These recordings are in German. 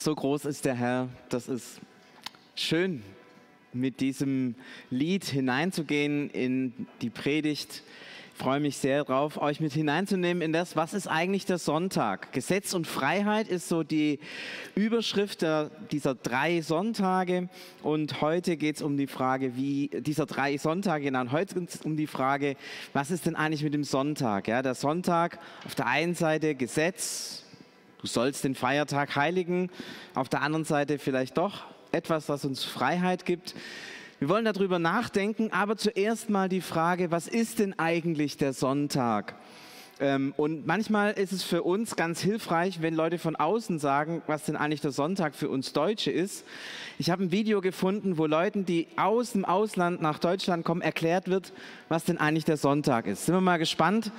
So groß ist der Herr, das ist schön, mit diesem Lied hineinzugehen in die Predigt. Ich freue mich sehr darauf, euch mit hineinzunehmen in das, was ist eigentlich der Sonntag? Gesetz und Freiheit ist so die Überschrift der, dieser drei Sonntage. Und heute geht es um die Frage, wie dieser drei Sonntage, genau, heute geht es um die Frage, was ist denn eigentlich mit dem Sonntag? Ja, der Sonntag auf der einen Seite Gesetz, Du sollst den Feiertag heiligen. Auf der anderen Seite vielleicht doch etwas, was uns Freiheit gibt. Wir wollen darüber nachdenken, aber zuerst mal die Frage, was ist denn eigentlich der Sonntag? Ähm, und manchmal ist es für uns ganz hilfreich, wenn Leute von außen sagen, was denn eigentlich der Sonntag für uns Deutsche ist. Ich habe ein Video gefunden, wo Leuten, die aus dem Ausland nach Deutschland kommen, erklärt wird, was denn eigentlich der Sonntag ist. Sind wir mal gespannt?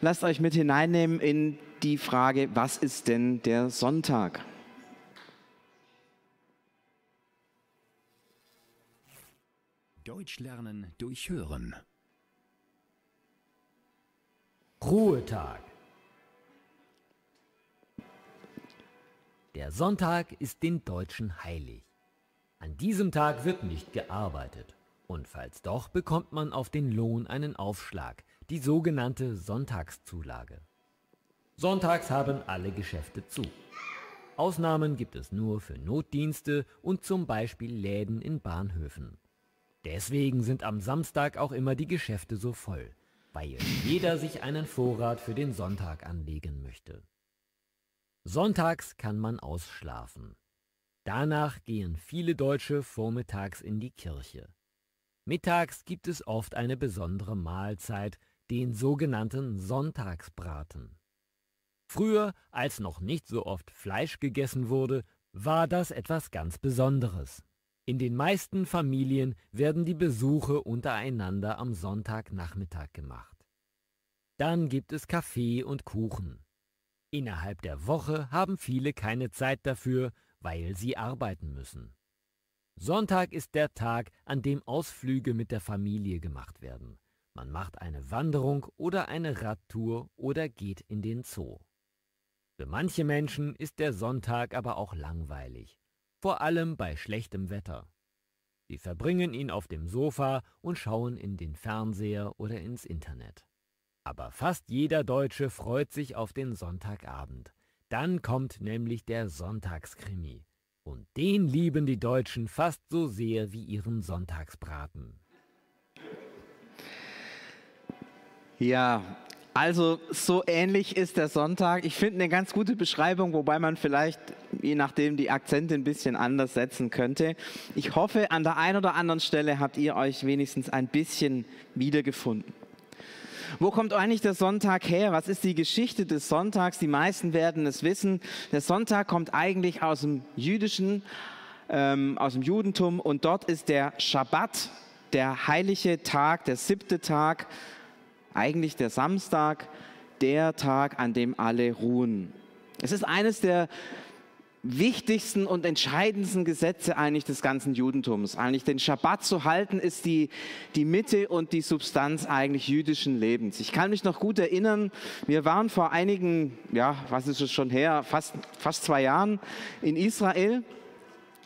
Lasst euch mit hineinnehmen in die Frage, was ist denn der Sonntag? Deutsch lernen durch Hören. Ruhetag. Der Sonntag ist den Deutschen heilig. An diesem Tag wird nicht gearbeitet. Und falls doch, bekommt man auf den Lohn einen Aufschlag, die sogenannte Sonntagszulage. Sonntags haben alle Geschäfte zu. Ausnahmen gibt es nur für Notdienste und zum Beispiel Läden in Bahnhöfen. Deswegen sind am Samstag auch immer die Geschäfte so voll, weil jeder sich einen Vorrat für den Sonntag anlegen möchte. Sonntags kann man ausschlafen. Danach gehen viele Deutsche vormittags in die Kirche. Mittags gibt es oft eine besondere Mahlzeit, den sogenannten Sonntagsbraten. Früher, als noch nicht so oft Fleisch gegessen wurde, war das etwas ganz Besonderes. In den meisten Familien werden die Besuche untereinander am Sonntagnachmittag gemacht. Dann gibt es Kaffee und Kuchen. Innerhalb der Woche haben viele keine Zeit dafür, weil sie arbeiten müssen. Sonntag ist der Tag, an dem Ausflüge mit der Familie gemacht werden. Man macht eine Wanderung oder eine Radtour oder geht in den Zoo. Für manche Menschen ist der Sonntag aber auch langweilig, vor allem bei schlechtem Wetter. Sie verbringen ihn auf dem Sofa und schauen in den Fernseher oder ins Internet. Aber fast jeder Deutsche freut sich auf den Sonntagabend. Dann kommt nämlich der Sonntagskrimi. Und den lieben die Deutschen fast so sehr wie ihren Sonntagsbraten. Ja, also so ähnlich ist der Sonntag. Ich finde eine ganz gute Beschreibung, wobei man vielleicht, je nachdem, die Akzente ein bisschen anders setzen könnte. Ich hoffe, an der einen oder anderen Stelle habt ihr euch wenigstens ein bisschen wiedergefunden. Wo kommt eigentlich der Sonntag her? Was ist die Geschichte des Sonntags? Die meisten werden es wissen. Der Sonntag kommt eigentlich aus dem jüdischen, ähm, aus dem Judentum und dort ist der Schabbat, der heilige Tag, der siebte Tag eigentlich der Samstag, der Tag, an dem alle ruhen. Es ist eines der wichtigsten und entscheidendsten Gesetze eigentlich des ganzen Judentums. Eigentlich den Schabbat zu halten, ist die, die Mitte und die Substanz eigentlich jüdischen Lebens. Ich kann mich noch gut erinnern, wir waren vor einigen, ja, was ist es schon her, fast, fast zwei Jahren in Israel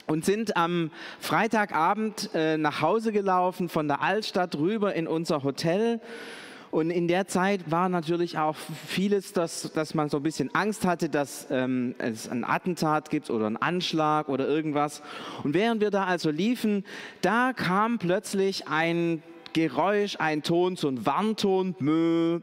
und sind am Freitagabend äh, nach Hause gelaufen von der Altstadt rüber in unser Hotel und in der Zeit war natürlich auch vieles, dass, dass man so ein bisschen Angst hatte, dass ähm, es ein Attentat gibt oder einen Anschlag oder irgendwas. Und während wir da also liefen, da kam plötzlich ein Geräusch, ein Ton, so ein Warnton. Mö.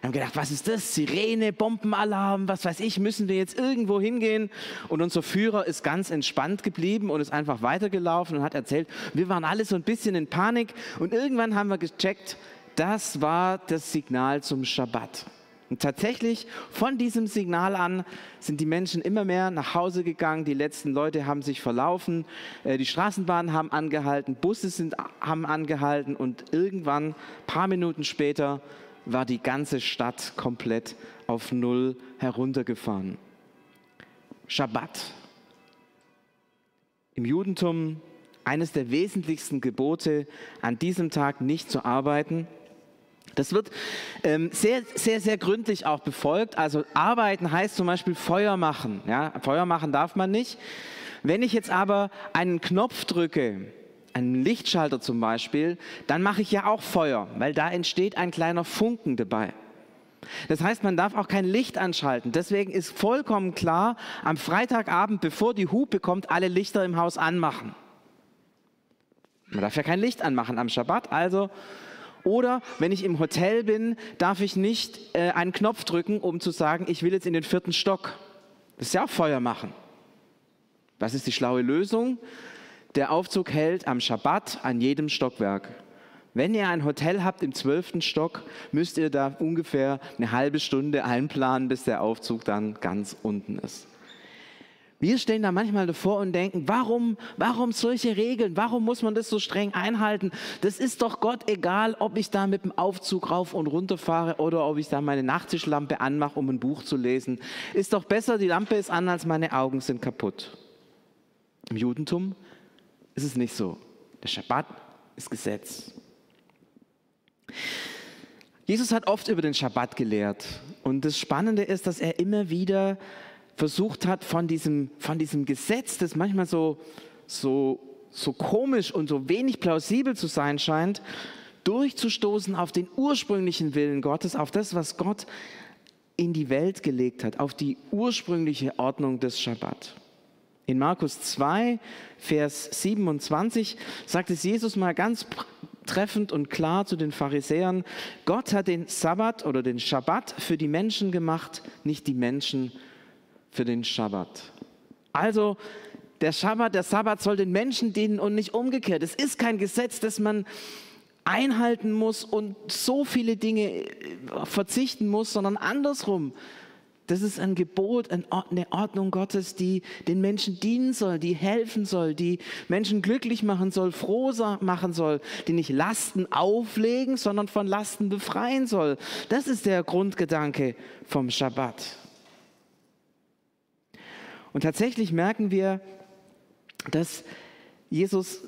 Wir haben gedacht, was ist das? Sirene, Bombenalarm, was weiß ich, müssen wir jetzt irgendwo hingehen? Und unser Führer ist ganz entspannt geblieben und ist einfach weitergelaufen und hat erzählt, wir waren alle so ein bisschen in Panik und irgendwann haben wir gecheckt, das war das Signal zum Schabbat. Und tatsächlich von diesem Signal an sind die Menschen immer mehr nach Hause gegangen. Die letzten Leute haben sich verlaufen. Äh, die Straßenbahnen haben angehalten, Busse sind, haben angehalten und irgendwann, paar Minuten später, war die ganze Stadt komplett auf Null heruntergefahren. Schabbat. Im Judentum eines der wesentlichsten Gebote, an diesem Tag nicht zu arbeiten Das wird ähm, sehr, sehr, sehr gründlich auch befolgt. Also arbeiten heißt zum Beispiel Feuer machen. Ja? Feuer machen darf man nicht. Wenn ich jetzt aber einen Knopf drücke, einen Lichtschalter zum Beispiel, dann mache ich ja auch Feuer, weil da entsteht ein kleiner Funken dabei. Das heißt, man darf auch kein Licht anschalten. Deswegen ist vollkommen klar, am Freitagabend, bevor die Hupe kommt, alle Lichter im Haus anmachen. Man darf ja kein Licht anmachen am Schabbat, also oder wenn ich im Hotel bin, darf ich nicht äh, einen Knopf drücken, um zu sagen, ich will jetzt in den vierten Stock. Das ist ja auch Feuer machen. Was ist die schlaue Lösung? Der Aufzug hält am Schabbat an jedem Stockwerk. Wenn ihr ein Hotel habt im zwölften Stock, müsst ihr da ungefähr eine halbe Stunde einplanen, bis der Aufzug dann ganz unten ist. Wir stehen da manchmal davor und denken, warum, warum solche Regeln? Warum muss man das so streng einhalten? Das ist doch Gott egal, ob ich da mit dem Aufzug rauf und runter fahre oder ob ich da meine Nachttischlampe anmache, um ein Buch zu lesen. Ist doch besser, die Lampe ist an, als meine Augen sind kaputt. Im Judentum ist es nicht so. Der Schabbat ist Gesetz. Jesus hat oft über den Schabbat gelehrt. Und das Spannende ist, dass er immer wieder versucht hat, von diesem, von diesem Gesetz, das manchmal so, so, so komisch und so wenig plausibel zu sein scheint, durchzustoßen auf den ursprünglichen Willen Gottes, auf das, was Gott in die Welt gelegt hat, auf die ursprüngliche Ordnung des Schabbat. In Markus 2, Vers 27 sagt es Jesus mal ganz treffend und klar zu den Pharisäern, Gott hat den Sabbat oder den Schabbat für die Menschen gemacht, nicht die Menschen für den Schabbat. Also der Schabbat, der Sabbat soll den Menschen dienen und nicht umgekehrt. Es ist kein Gesetz, das man einhalten muss und so viele Dinge äh, verzichten muss, sondern andersrum. Das ist ein Gebot, eine Ordnung Gottes, die den Menschen dienen soll, die helfen soll, die Menschen glücklich machen soll, froh machen soll, die nicht Lasten auflegen, sondern von Lasten befreien soll. Das ist der Grundgedanke vom Schabbat. Und tatsächlich merken wir, dass Jesus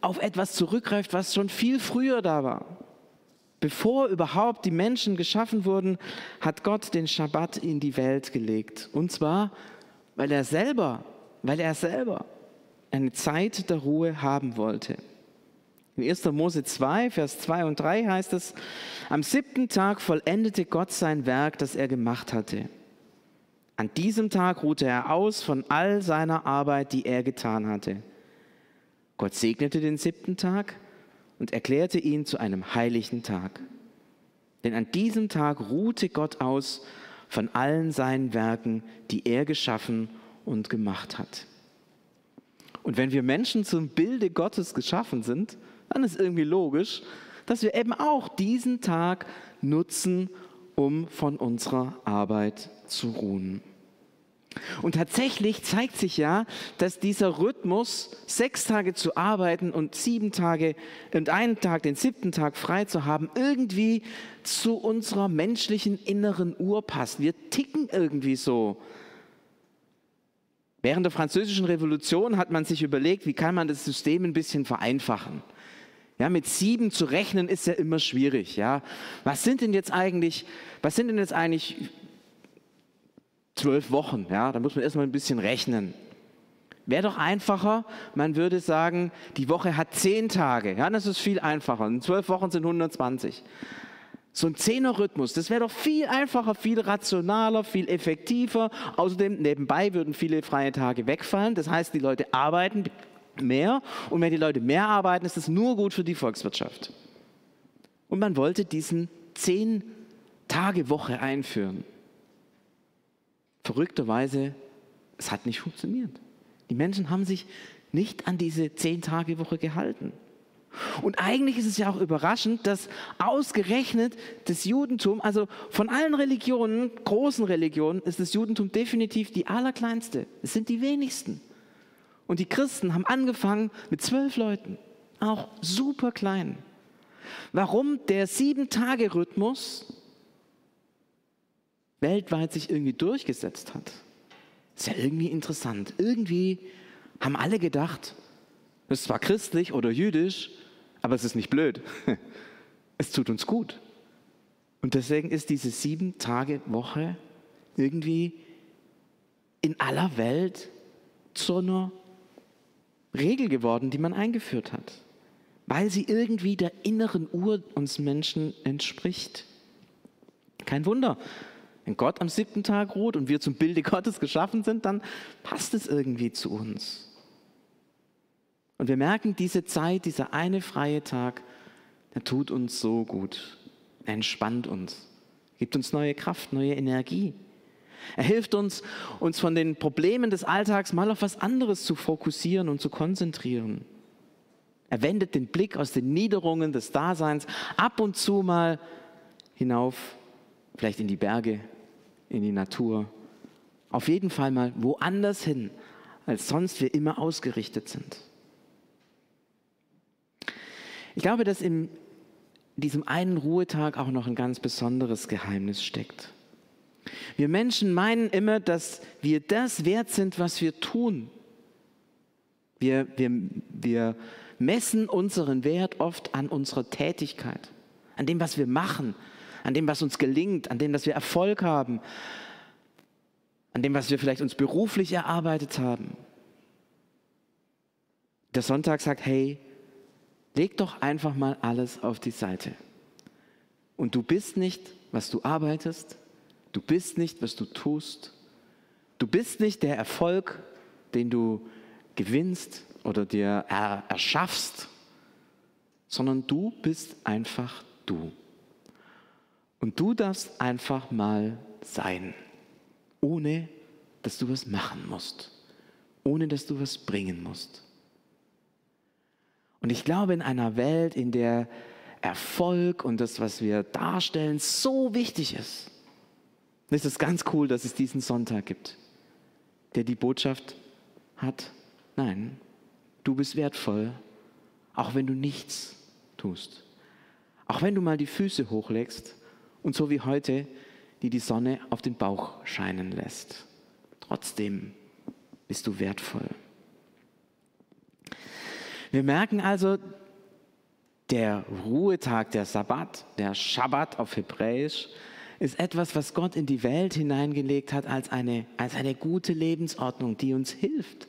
auf etwas zurückgreift, was schon viel früher da war. Bevor überhaupt die Menschen geschaffen wurden, hat Gott den Schabbat in die Welt gelegt. Und zwar, weil er selber, weil er selber eine Zeit der Ruhe haben wollte. In 1. Mose 2, Vers 2 und 3 heißt es, am siebten Tag vollendete Gott sein Werk, das er gemacht hatte. An diesem Tag ruhte er aus von all seiner Arbeit, die er getan hatte. Gott segnete den siebten Tag und erklärte ihn zu einem heiligen Tag. Denn an diesem Tag ruhte Gott aus von allen seinen Werken, die er geschaffen und gemacht hat. Und wenn wir Menschen zum Bilde Gottes geschaffen sind, dann ist irgendwie logisch, dass wir eben auch diesen Tag nutzen, um von unserer Arbeit zu ruhen. Und tatsächlich zeigt sich ja, dass dieser Rhythmus, sechs Tage zu arbeiten und sieben Tage und einen Tag, den siebten Tag frei zu haben, irgendwie zu unserer menschlichen inneren Uhr passt. Wir ticken irgendwie so. Während der Französischen Revolution hat man sich überlegt, wie kann man das System ein bisschen vereinfachen. Ja, mit sieben zu rechnen ist ja immer schwierig. Ja, was sind denn jetzt eigentlich, was sind denn jetzt eigentlich zwölf Wochen. Ja, da muss man erstmal ein bisschen rechnen. Wäre doch einfacher, man würde sagen, die Woche hat zehn Tage. Ja, das ist viel einfacher. In zwölf Wochen sind 120. So ein Zehner-Rhythmus, das wäre doch viel einfacher, viel rationaler, viel effektiver. Außerdem, nebenbei würden viele freie Tage wegfallen. Das heißt, die Leute arbeiten mehr. Und wenn die Leute mehr arbeiten, ist das nur gut für die Volkswirtschaft. Und man wollte diesen Zehn-Tage-Woche einführen. Verrückterweise, es hat nicht funktioniert. Die Menschen haben sich nicht an diese Zehn-Tage-Woche gehalten. Und eigentlich ist es ja auch überraschend, dass ausgerechnet das Judentum, also von allen Religionen, großen Religionen, ist das Judentum definitiv die allerkleinste. Es sind die wenigsten. Und die Christen haben angefangen mit zwölf Leuten, auch super klein. Warum der Sieben-Tage-Rhythmus weltweit sich irgendwie durchgesetzt hat. Ist ja irgendwie interessant. Irgendwie haben alle gedacht, es ist zwar christlich oder jüdisch, aber es ist nicht blöd. Es tut uns gut. Und deswegen ist diese sieben Tage Woche irgendwie in aller Welt zu einer Regel geworden, die man eingeführt hat, weil sie irgendwie der inneren Uhr uns Menschen entspricht. Kein Wunder, wenn Gott am siebten Tag ruht und wir zum Bilde Gottes geschaffen sind, dann passt es irgendwie zu uns. Und wir merken, diese Zeit, dieser eine freie Tag, der tut uns so gut. Er entspannt uns, gibt uns neue Kraft, neue Energie. Er hilft uns, uns von den Problemen des Alltags mal auf was anderes zu fokussieren und zu konzentrieren. Er wendet den Blick aus den Niederungen des Daseins ab und zu mal hinauf, vielleicht in die Berge, in die Natur. Auf jeden Fall mal woanders hin, als sonst wir immer ausgerichtet sind. Ich glaube, dass in diesem einen Ruhetag auch noch ein ganz besonderes Geheimnis steckt. Wir Menschen meinen immer, dass wir das wert sind, was wir tun. Wir, wir, wir messen unseren Wert oft an unserer Tätigkeit, an dem, was wir machen, an dem, was uns gelingt, an dem, dass wir Erfolg haben, an dem, was wir vielleicht uns beruflich erarbeitet haben. Der Sonntag sagt, hey, leg doch einfach mal alles auf die Seite. Und du bist nicht, was du arbeitest, Du bist nicht, was du tust. Du bist nicht der Erfolg, den du gewinnst oder dir erschaffst, sondern du bist einfach du. Und du darfst einfach mal sein, ohne dass du was machen musst, ohne dass du was bringen musst. Und ich glaube, in einer Welt, in der Erfolg und das, was wir darstellen, so wichtig ist, und es ist ganz cool, dass es diesen Sonntag gibt, der die Botschaft hat, nein, du bist wertvoll, auch wenn du nichts tust. Auch wenn du mal die Füße hochlegst und so wie heute, die die Sonne auf den Bauch scheinen lässt. Trotzdem bist du wertvoll. Wir merken also, der Ruhetag, der Sabbat, der Schabbat auf Hebräisch, ist etwas, was Gott in die Welt hineingelegt hat als eine, als eine gute Lebensordnung, die uns hilft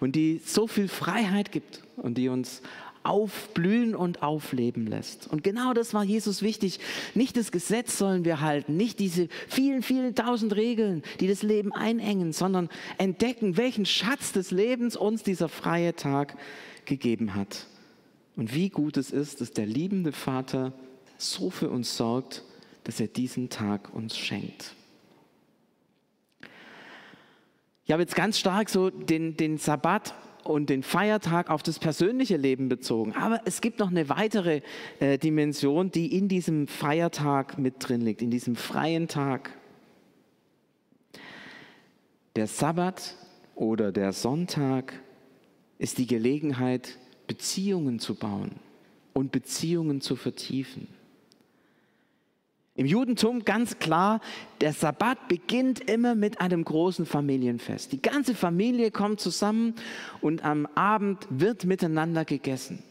und die so viel Freiheit gibt und die uns aufblühen und aufleben lässt. Und genau das war Jesus wichtig. Nicht das Gesetz sollen wir halten, nicht diese vielen, vielen tausend Regeln, die das Leben einengen, sondern entdecken, welchen Schatz des Lebens uns dieser freie Tag gegeben hat. Und wie gut es ist, dass der liebende Vater so für uns sorgt, dass er diesen Tag uns schenkt. Ich habe jetzt ganz stark so den, den Sabbat und den Feiertag auf das persönliche Leben bezogen. Aber es gibt noch eine weitere äh, Dimension, die in diesem Feiertag mit drin liegt, in diesem freien Tag. Der Sabbat oder der Sonntag ist die Gelegenheit, Beziehungen zu bauen und Beziehungen zu vertiefen. Im Judentum ganz klar, der Sabbat beginnt immer mit einem großen Familienfest. Die ganze Familie kommt zusammen und am Abend wird miteinander gegessen.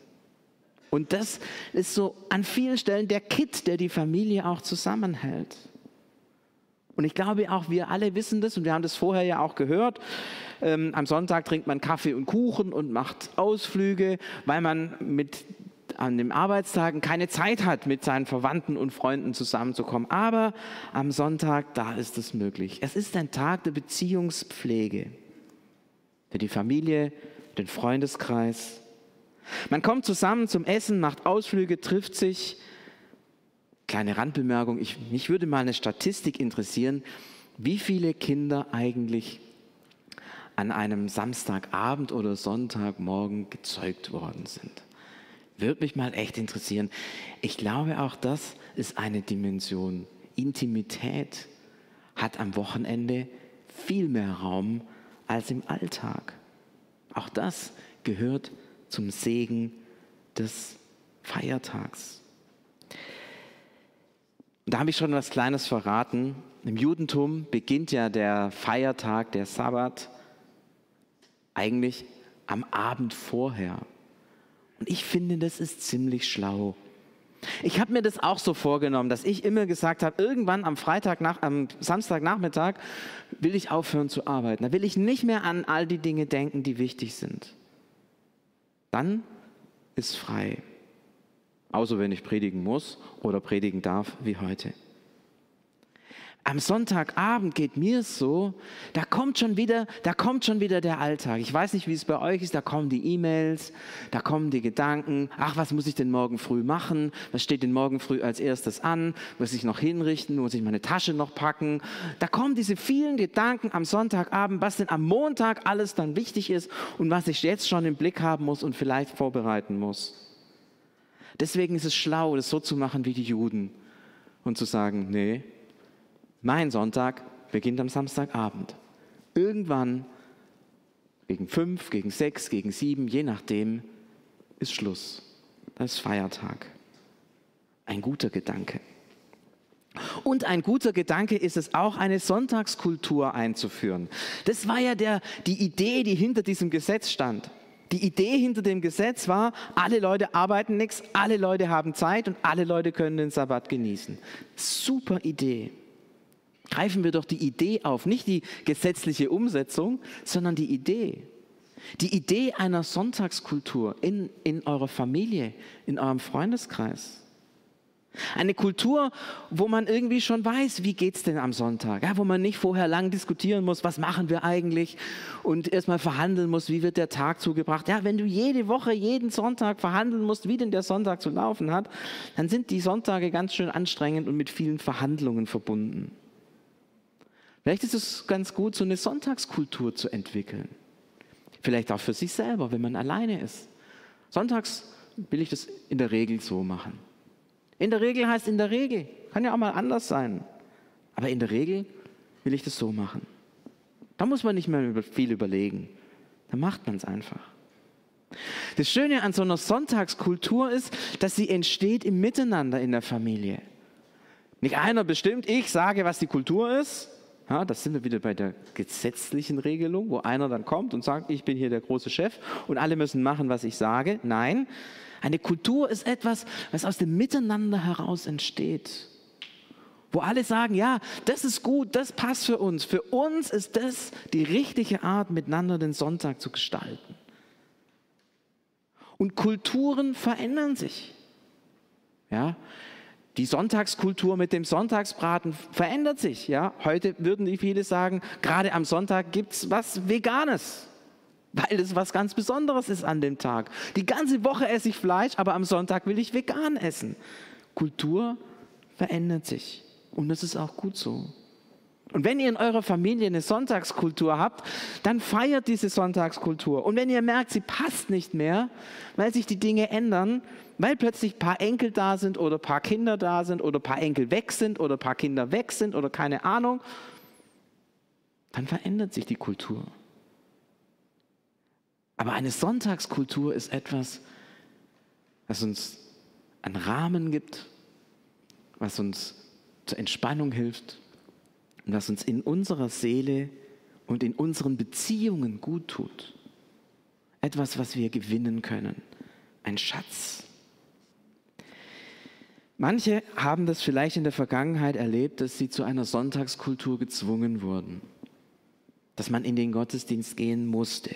Und das ist so an vielen Stellen der Kitt, der die Familie auch zusammenhält. Und ich glaube auch, wir alle wissen das und wir haben das vorher ja auch gehört. Ähm, am Sonntag trinkt man Kaffee und Kuchen und macht Ausflüge, weil man mit an den Arbeitstagen keine Zeit hat, mit seinen Verwandten und Freunden zusammenzukommen. Aber am Sonntag, da ist es möglich. Es ist ein Tag der Beziehungspflege für die Familie, den Freundeskreis. Man kommt zusammen zum Essen, macht Ausflüge, trifft sich. Kleine Randbemerkung, ich, mich würde mal eine Statistik interessieren, wie viele Kinder eigentlich an einem Samstagabend oder Sonntagmorgen gezeugt worden sind. Würde mich mal echt interessieren. Ich glaube, auch das ist eine Dimension. Intimität hat am Wochenende viel mehr Raum als im Alltag. Auch das gehört zum Segen des Feiertags. da habe ich schon was Kleines verraten. Im Judentum beginnt ja der Feiertag, der Sabbat, eigentlich am Abend vorher. Und ich finde, das ist ziemlich schlau. Ich habe mir das auch so vorgenommen, dass ich immer gesagt habe, irgendwann am Freitag, nach, am Samstagnachmittag will ich aufhören zu arbeiten. Da will ich nicht mehr an all die Dinge denken, die wichtig sind. Dann ist frei. Außer wenn ich predigen muss oder predigen darf, wie heute am Sonntagabend geht mir so, da kommt schon wieder, da kommt schon wieder der Alltag. Ich weiß nicht, wie es bei euch ist, da kommen die E-Mails, da kommen die Gedanken, ach, was muss ich denn morgen früh machen? Was steht denn morgen früh als erstes an? Muss ich noch hinrichten? Muss ich meine Tasche noch packen? Da kommen diese vielen Gedanken am Sonntagabend, was denn am Montag alles dann wichtig ist und was ich jetzt schon im Blick haben muss und vielleicht vorbereiten muss. Deswegen ist es schlau, das so zu machen wie die Juden und zu sagen, nee, mein Sonntag beginnt am Samstagabend. Irgendwann gegen fünf, gegen sechs, gegen sieben, je nachdem, ist Schluss. Das ist Feiertag. Ein guter Gedanke. Und ein guter Gedanke ist es auch, eine Sonntagskultur einzuführen. Das war ja der, die Idee, die hinter diesem Gesetz stand. Die Idee hinter dem Gesetz war, alle Leute arbeiten nichts, alle Leute haben Zeit und alle Leute können den Sabbat genießen. Super Idee greifen wir doch die Idee auf, nicht die gesetzliche Umsetzung, sondern die Idee. Die Idee einer Sonntagskultur in, in eurer Familie, in eurem Freundeskreis. Eine Kultur, wo man irgendwie schon weiß, wie geht es denn am Sonntag? Ja, wo man nicht vorher lang diskutieren muss, was machen wir eigentlich und erstmal verhandeln muss, wie wird der Tag zugebracht. Ja, wenn du jede Woche, jeden Sonntag verhandeln musst, wie denn der Sonntag zu laufen hat, dann sind die Sonntage ganz schön anstrengend und mit vielen Verhandlungen verbunden. Vielleicht ist es ganz gut, so eine Sonntagskultur zu entwickeln. Vielleicht auch für sich selber, wenn man alleine ist. Sonntags will ich das in der Regel so machen. In der Regel heißt in der Regel. Kann ja auch mal anders sein. Aber in der Regel will ich das so machen. Da muss man nicht mehr viel überlegen. Da macht man es einfach. Das Schöne an so einer Sonntagskultur ist, dass sie entsteht im Miteinander in der Familie. Nicht einer bestimmt, ich sage, was die Kultur ist, ja, das sind wir wieder bei der gesetzlichen Regelung, wo einer dann kommt und sagt, ich bin hier der große Chef und alle müssen machen, was ich sage. Nein, eine Kultur ist etwas, was aus dem Miteinander heraus entsteht. Wo alle sagen, ja, das ist gut, das passt für uns. Für uns ist das die richtige Art, miteinander den Sonntag zu gestalten. Und Kulturen verändern sich. Ja, die Sonntagskultur mit dem Sonntagsbraten verändert sich. Ja? Heute würden die viele sagen, gerade am Sonntag gibt es was Veganes, weil es was ganz Besonderes ist an dem Tag. Die ganze Woche esse ich Fleisch, aber am Sonntag will ich vegan essen. Kultur verändert sich und das ist auch gut so. Und wenn ihr in eurer Familie eine Sonntagskultur habt, dann feiert diese Sonntagskultur. Und wenn ihr merkt, sie passt nicht mehr, weil sich die Dinge ändern, weil plötzlich ein paar Enkel da sind oder ein paar Kinder da sind oder ein paar Enkel weg sind oder ein paar Kinder weg sind oder keine Ahnung, dann verändert sich die Kultur. Aber eine Sonntagskultur ist etwas, was uns einen Rahmen gibt, was uns zur Entspannung hilft, und was uns in unserer Seele und in unseren Beziehungen gut tut. Etwas, was wir gewinnen können. Ein Schatz. Manche haben das vielleicht in der Vergangenheit erlebt, dass sie zu einer Sonntagskultur gezwungen wurden, dass man in den Gottesdienst gehen musste.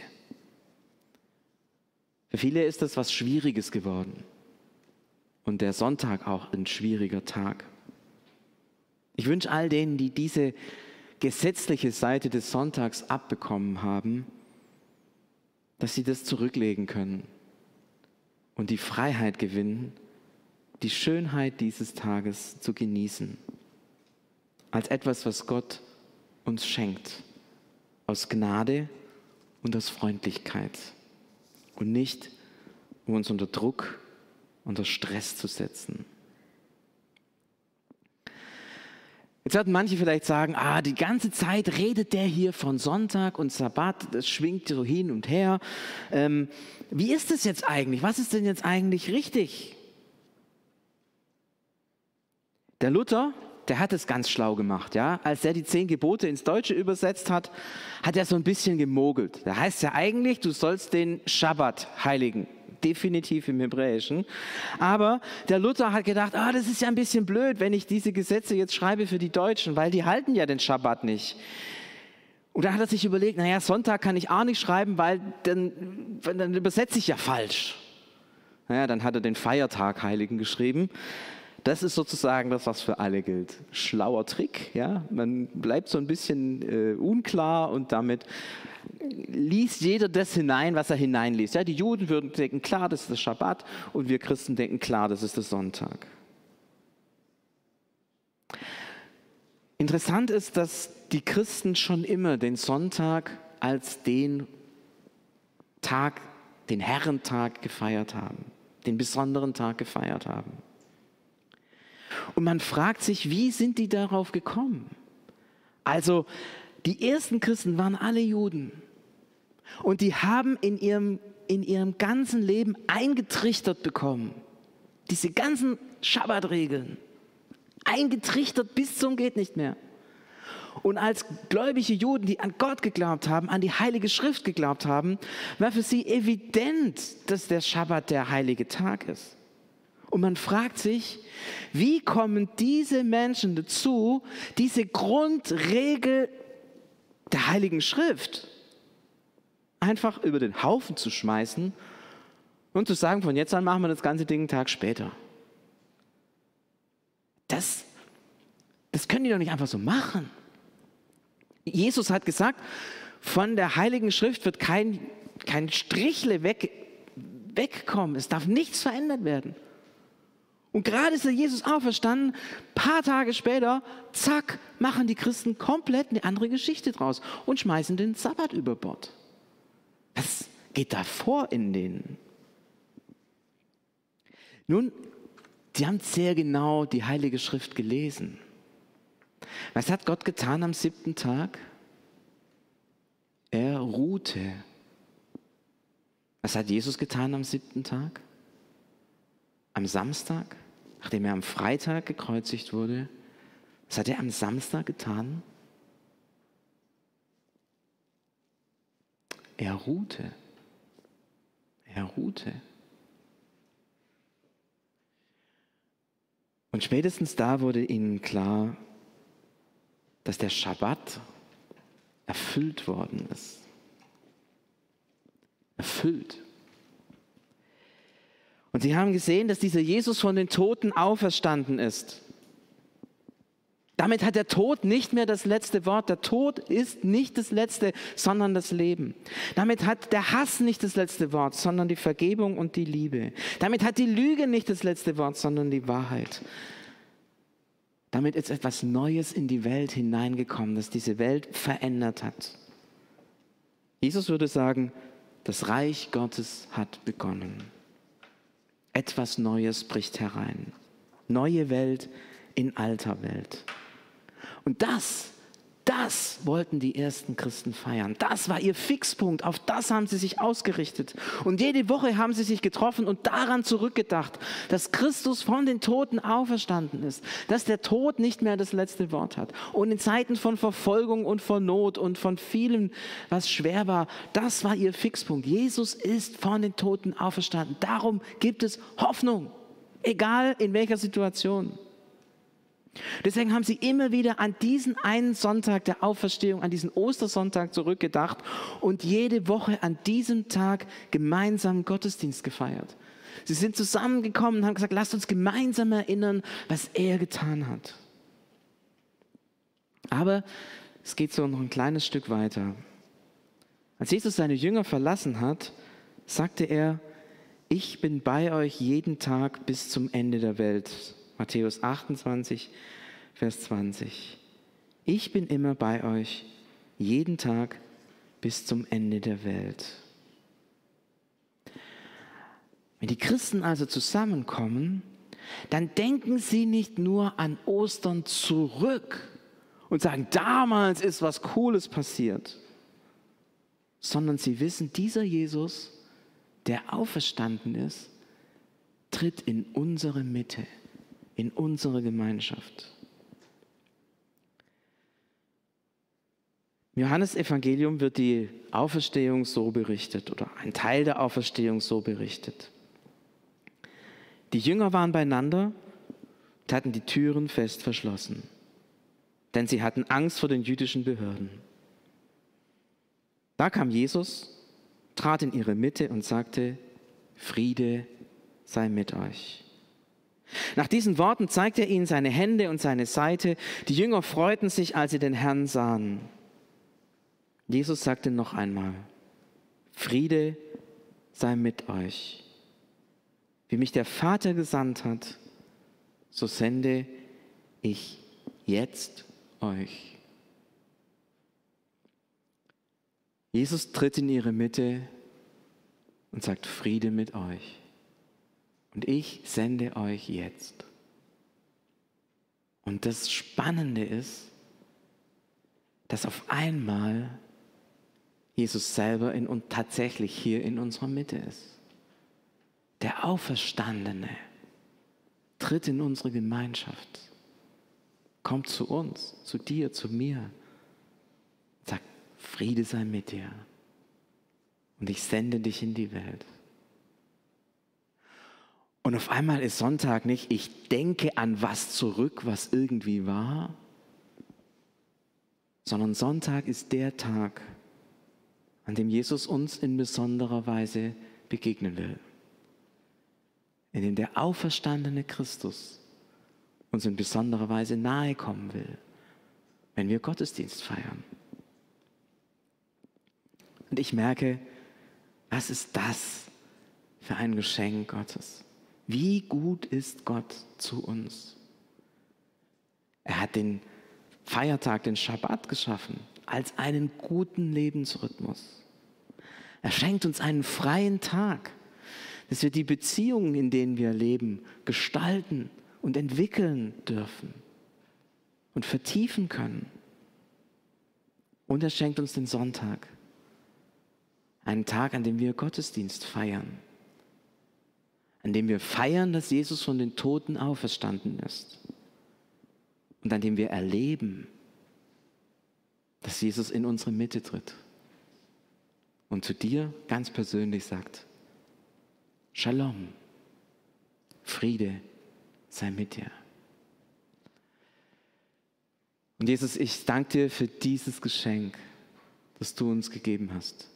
Für viele ist das was Schwieriges geworden und der Sonntag auch ein schwieriger Tag. Ich wünsche all denen, die diese gesetzliche Seite des Sonntags abbekommen haben, dass sie das zurücklegen können und die Freiheit gewinnen, die Schönheit dieses Tages zu genießen, als etwas, was Gott uns schenkt, aus Gnade und aus Freundlichkeit. Und nicht, um uns unter Druck, unter Stress zu setzen. Jetzt werden manche vielleicht sagen, ah, die ganze Zeit redet der hier von Sonntag und Sabbat, das schwingt so hin und her. Ähm, wie ist es jetzt eigentlich? Was ist denn jetzt eigentlich richtig? Der Luther, der hat es ganz schlau gemacht, ja. Als er die zehn Gebote ins Deutsche übersetzt hat, hat er so ein bisschen gemogelt. Da heißt ja eigentlich, du sollst den Schabbat heiligen. Definitiv im Hebräischen. Aber der Luther hat gedacht, ah, das ist ja ein bisschen blöd, wenn ich diese Gesetze jetzt schreibe für die Deutschen, weil die halten ja den Schabbat nicht. Und da hat er sich überlegt, naja, Sonntag kann ich auch nicht schreiben, weil dann, dann übersetze ich ja falsch. Naja, dann hat er den Feiertag Heiligen geschrieben. Das ist sozusagen das, was für alle gilt. Schlauer Trick, ja. Man bleibt so ein bisschen äh, unklar und damit liest jeder das hinein, was er hineinliest. Ja, die Juden würden denken, klar, das ist das Schabbat und wir Christen denken, klar, das ist der Sonntag. Interessant ist, dass die Christen schon immer den Sonntag als den Tag, den Herrentag gefeiert haben, den besonderen Tag gefeiert haben. Und man fragt sich, wie sind die darauf gekommen? Also, die ersten Christen waren alle Juden. Und die haben in ihrem, in ihrem ganzen Leben eingetrichtert bekommen. Diese ganzen Schabbatregeln. Eingetrichtert bis zum geht nicht mehr. Und als gläubige Juden, die an Gott geglaubt haben, an die Heilige Schrift geglaubt haben, war für sie evident, dass der Schabbat der heilige Tag ist. Und man fragt sich, wie kommen diese Menschen dazu, diese Grundregel der Heiligen Schrift einfach über den Haufen zu schmeißen und zu sagen, von jetzt an machen wir das ganze Ding einen Tag später. Das, das können die doch nicht einfach so machen. Jesus hat gesagt, von der Heiligen Schrift wird kein, kein Strichle weg, wegkommen. Es darf nichts verändert werden. Und gerade ist der Jesus auferstanden, paar Tage später, zack, machen die Christen komplett eine andere Geschichte draus und schmeißen den Sabbat über Bord. Was geht da vor in denen? Nun, die haben sehr genau die Heilige Schrift gelesen. Was hat Gott getan am siebten Tag? Er ruhte. Was hat Jesus getan am siebten Tag? Am Samstag, nachdem er am Freitag gekreuzigt wurde, was hat er am Samstag getan? Er ruhte. Er ruhte. Und spätestens da wurde ihnen klar, dass der Schabbat erfüllt worden ist. Erfüllt. Und sie haben gesehen, dass dieser Jesus von den Toten auferstanden ist. Damit hat der Tod nicht mehr das letzte Wort. Der Tod ist nicht das letzte, sondern das Leben. Damit hat der Hass nicht das letzte Wort, sondern die Vergebung und die Liebe. Damit hat die Lüge nicht das letzte Wort, sondern die Wahrheit. Damit ist etwas Neues in die Welt hineingekommen, das diese Welt verändert hat. Jesus würde sagen, das Reich Gottes hat begonnen. Etwas Neues bricht herein. Neue Welt in alter Welt. Und das das wollten die ersten Christen feiern. Das war ihr Fixpunkt. Auf das haben sie sich ausgerichtet. Und jede Woche haben sie sich getroffen und daran zurückgedacht, dass Christus von den Toten auferstanden ist. Dass der Tod nicht mehr das letzte Wort hat. Und in Zeiten von Verfolgung und von Not und von vielem, was schwer war, das war ihr Fixpunkt. Jesus ist von den Toten auferstanden. Darum gibt es Hoffnung. Egal in welcher Situation. Deswegen haben sie immer wieder an diesen einen Sonntag der Auferstehung, an diesen Ostersonntag zurückgedacht und jede Woche an diesem Tag gemeinsam Gottesdienst gefeiert. Sie sind zusammengekommen und haben gesagt, lasst uns gemeinsam erinnern, was er getan hat. Aber es geht so noch ein kleines Stück weiter. Als Jesus seine Jünger verlassen hat, sagte er, ich bin bei euch jeden Tag bis zum Ende der Welt. Matthäus 28, Vers 20. Ich bin immer bei euch, jeden Tag bis zum Ende der Welt. Wenn die Christen also zusammenkommen, dann denken sie nicht nur an Ostern zurück und sagen, damals ist was Cooles passiert, sondern sie wissen, dieser Jesus, der auferstanden ist, tritt in unsere Mitte in unsere Gemeinschaft. Im Johannesevangelium wird die Auferstehung so berichtet oder ein Teil der Auferstehung so berichtet. Die Jünger waren beieinander und hatten die Türen fest verschlossen, denn sie hatten Angst vor den jüdischen Behörden. Da kam Jesus, trat in ihre Mitte und sagte, Friede sei mit euch. Nach diesen Worten zeigte er ihnen seine Hände und seine Seite. Die Jünger freuten sich, als sie den Herrn sahen. Jesus sagte noch einmal, Friede sei mit euch. Wie mich der Vater gesandt hat, so sende ich jetzt euch. Jesus tritt in ihre Mitte und sagt Friede mit euch. Und ich sende euch jetzt. Und das Spannende ist, dass auf einmal Jesus selber in, und tatsächlich hier in unserer Mitte ist. Der Auferstandene tritt in unsere Gemeinschaft, kommt zu uns, zu dir, zu mir, sagt, Friede sei mit dir und ich sende dich in die Welt. Und auf einmal ist Sonntag nicht, ich denke an was zurück, was irgendwie war, sondern Sonntag ist der Tag, an dem Jesus uns in besonderer Weise begegnen will. In dem der auferstandene Christus uns in besonderer Weise nahe kommen will, wenn wir Gottesdienst feiern. Und ich merke, was ist das für ein Geschenk Gottes? Wie gut ist Gott zu uns? Er hat den Feiertag, den Schabbat geschaffen, als einen guten Lebensrhythmus. Er schenkt uns einen freien Tag, dass wir die Beziehungen, in denen wir leben, gestalten und entwickeln dürfen und vertiefen können. Und er schenkt uns den Sonntag, einen Tag, an dem wir Gottesdienst feiern, an dem wir feiern, dass Jesus von den Toten auferstanden ist und an dem wir erleben, dass Jesus in unsere Mitte tritt und zu dir ganz persönlich sagt, Shalom, Friede sei mit dir. Und Jesus, ich danke dir für dieses Geschenk, das du uns gegeben hast.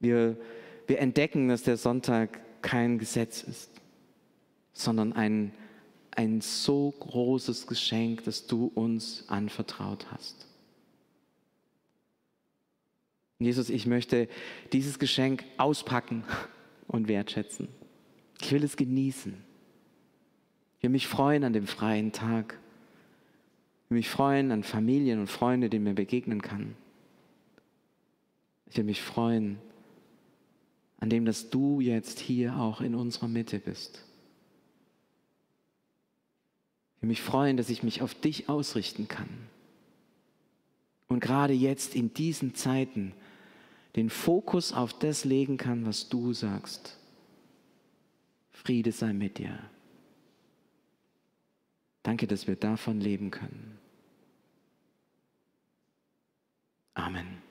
Wir, wir entdecken, dass der Sonntag kein Gesetz ist, sondern ein, ein so großes Geschenk, das du uns anvertraut hast. Jesus, ich möchte dieses Geschenk auspacken und wertschätzen. Ich will es genießen. Ich will mich freuen an dem freien Tag. Ich will mich freuen an Familien und Freunde, denen mir begegnen kann. Ich will mich freuen an dem, dass du jetzt hier auch in unserer Mitte bist. Ich will mich freuen, dass ich mich auf dich ausrichten kann. Und gerade jetzt in diesen Zeiten den Fokus auf das legen kann, was du sagst. Friede sei mit dir. Danke, dass wir davon leben können. Amen.